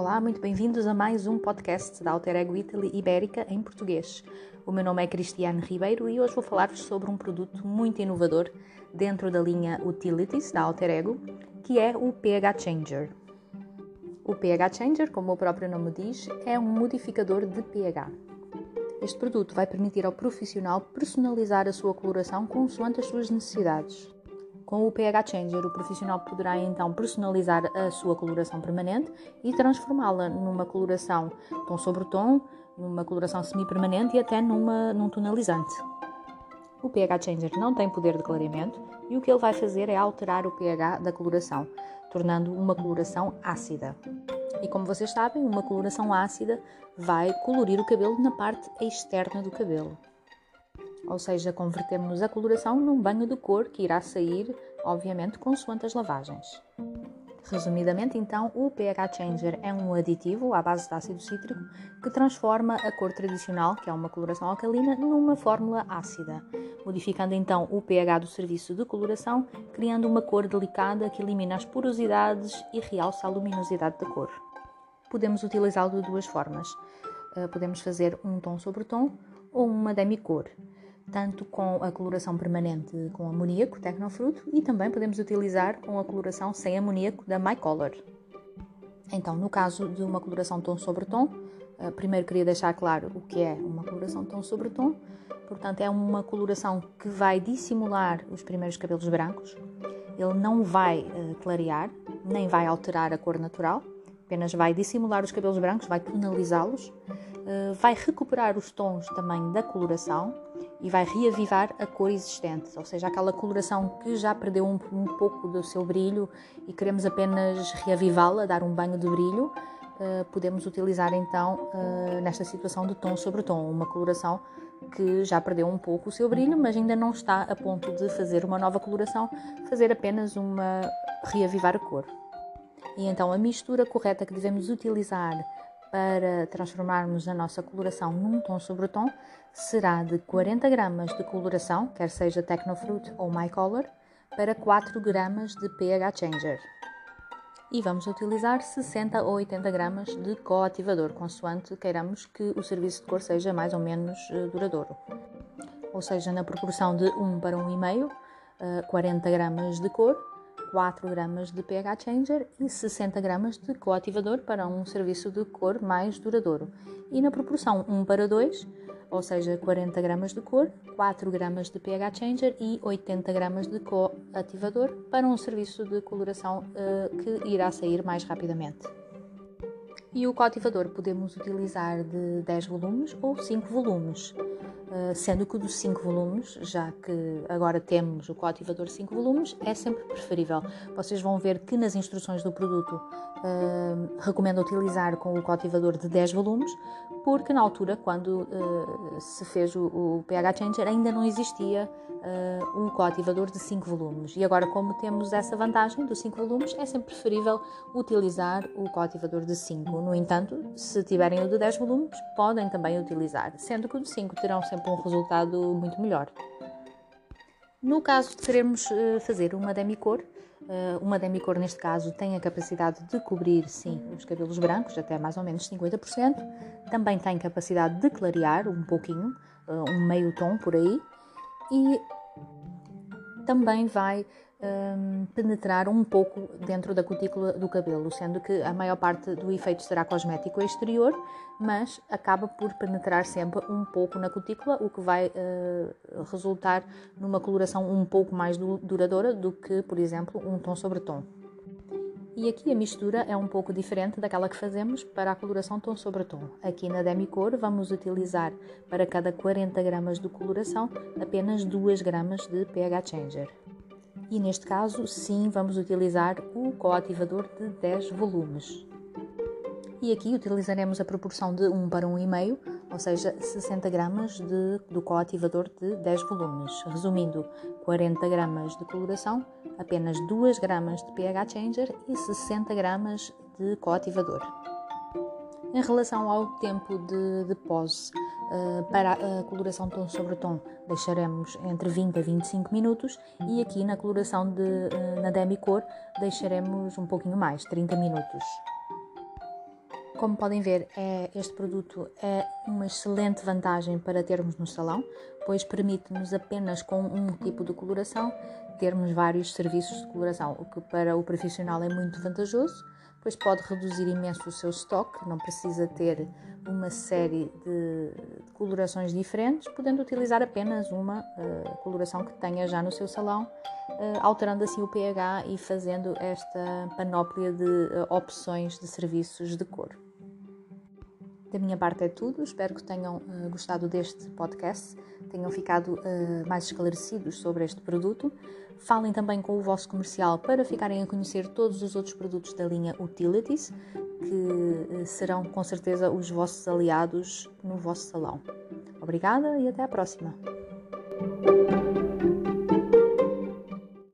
Olá, muito bem-vindos a mais um podcast da Alter Ego Italy Ibérica em português. O meu nome é Cristiane Ribeiro e hoje vou falar-vos sobre um produto muito inovador dentro da linha Utilities da Alter Ego, que é o pH Changer. O pH Changer, como o próprio nome diz, é um modificador de pH. Este produto vai permitir ao profissional personalizar a sua coloração consoante as suas necessidades. Com o pH Changer, o profissional poderá então personalizar a sua coloração permanente e transformá-la numa coloração tom sobre tom, numa coloração semi-permanente e até numa, num tonalizante. O pH Changer não tem poder de clareamento e o que ele vai fazer é alterar o pH da coloração, tornando uma coloração ácida. E como vocês sabem, uma coloração ácida vai colorir o cabelo na parte externa do cabelo ou seja, convertemos a coloração num banho de cor que irá sair, obviamente, consoante as lavagens. Resumidamente, então, o pH Changer é um aditivo à base de ácido cítrico que transforma a cor tradicional, que é uma coloração alcalina, numa fórmula ácida, modificando então o pH do serviço de coloração, criando uma cor delicada que elimina as porosidades e realça a luminosidade da cor. Podemos utilizá-lo de duas formas. Eh, podemos fazer um tom sobre tom ou uma demicor tanto com a coloração permanente com amoníaco, Tecnofruto, e também podemos utilizar com a coloração sem amoníaco da MyColor. Então, no caso de uma coloração tom sobre tom, eh, primeiro queria deixar claro o que é uma coloração tom sobre tom. Portanto, é uma coloração que vai dissimular os primeiros cabelos brancos. Ele não vai eh, clarear, nem vai alterar a cor natural, apenas vai dissimular os cabelos brancos, vai tonalizá-los, eh, vai recuperar os tons também da coloração e vai reavivar a cor existente, ou seja, aquela coloração que já perdeu um, um pouco do seu brilho e queremos apenas reavivá-la, dar um banho de brilho, uh, podemos utilizar então uh, nesta situação de tom sobre tom, uma coloração que já perdeu um pouco o seu brilho, mas ainda não está a ponto de fazer uma nova coloração, fazer apenas uma reavivar a cor. E então a mistura correta que devemos utilizar para transformarmos a nossa coloração num tom sobre tom será de 40 gramas de coloração, quer seja Technofruit ou MyColor, para 4 gramas de pH Changer. E vamos utilizar 60 ou 80 gramas de coativador, consoante queiramos que o serviço de cor seja mais ou menos eh, duradouro. Ou seja, na proporção de 1 para 1,5, 40 eh, gramas de cor 4 gramas de pH Changer e 60 gramas de coativador para um serviço de cor mais duradouro. E na proporção 1 para 2, ou seja, 40 gramas de cor, 4 gramas de pH Changer e 80 gramas de coativador para um serviço de coloração uh, que irá sair mais rapidamente. E o coativador podemos utilizar de 10 volumes ou 5 volumes. Eh, sendo que dos 5 volumes, já que agora temos o coativador 5 volumes, é sempre preferível. Vocês vão ver que nas instruções do produto uh, recomendo utilizar com o coativador de 10 volumes, porque na altura, quando uh, se fez o, o, pH Changer, ainda não existia uh, um coativador de 5 volumes. E agora, como temos essa vantagem dos 5 volumes, é sempre preferível utilizar o coativador de 5. No entanto, se tiverem o de 10 volumes, podem também utilizar, sendo que o de 5 terão sempre um resultado muito melhor. No caso de querermos eh, fazer uma demicor, eh, uma demicor neste caso tem a capacidade de cobrir, sim, os cabelos brancos, até mais ou menos 50%. Também tem capacidade de clarear um pouquinho, eh, um meio tom por aí. E também vai um, penetrar um pouco dentro da cutícula do cabelo, sendo que a maior parte do efeito será cosmético exterior, mas acaba por penetrar sempre um pouco na cutícula, o que vai uh, resultar numa coloração um pouco mais duradoura do que, por exemplo, um tom sobre tom. E aqui a mistura é um pouco diferente daquela que fazemos para a coloração tom sobre tom. Aqui na Demicor vamos utilizar para cada 40 gramas de coloração apenas 2 gramas de pH Changer e neste caso sim vamos utilizar o coativador de 10 volumes. E aqui utilizaremos a proporção de 1 para 1,5, ou seja, 60 gramas de, do coativador de 10 volumes. Resumindo, 40 gramas de coloração, apenas 2 gramas de pH Changer e 60 gramas de coativador. Em relação ao tempo de, de pose, uh, para a coloração tom sobre tom, deixaremos entre 20 a 25 minutos e aqui na coloração de, uh, na demicor deixaremos um pouquinho mais, 30 minutos. Como podem ver, é, este produto é uma excelente vantagem para termos no salão, pois permite-nos apenas com um tipo de coloração termos vários serviços de coloração, o que para o profissional é muito vantajoso, pois pode reduzir imenso o seu estoque, não precisa ter uma série de, colorações diferentes, podendo utilizar apenas uma uh, coloração que tenha já no seu salão, uh, alterando assim o pH e fazendo esta panóplia de uh, opções de serviços de cor. Da minha parte é tudo, espero que tenham uh, gostado deste podcast, tenham ficado uh, mais esclarecidos sobre este produto. Falem também com o vosso comercial para ficarem a conhecer todos os outros produtos da linha Utilities, que uh, serão com certeza os vossos aliados no vosso salão. Obrigada e até à próxima!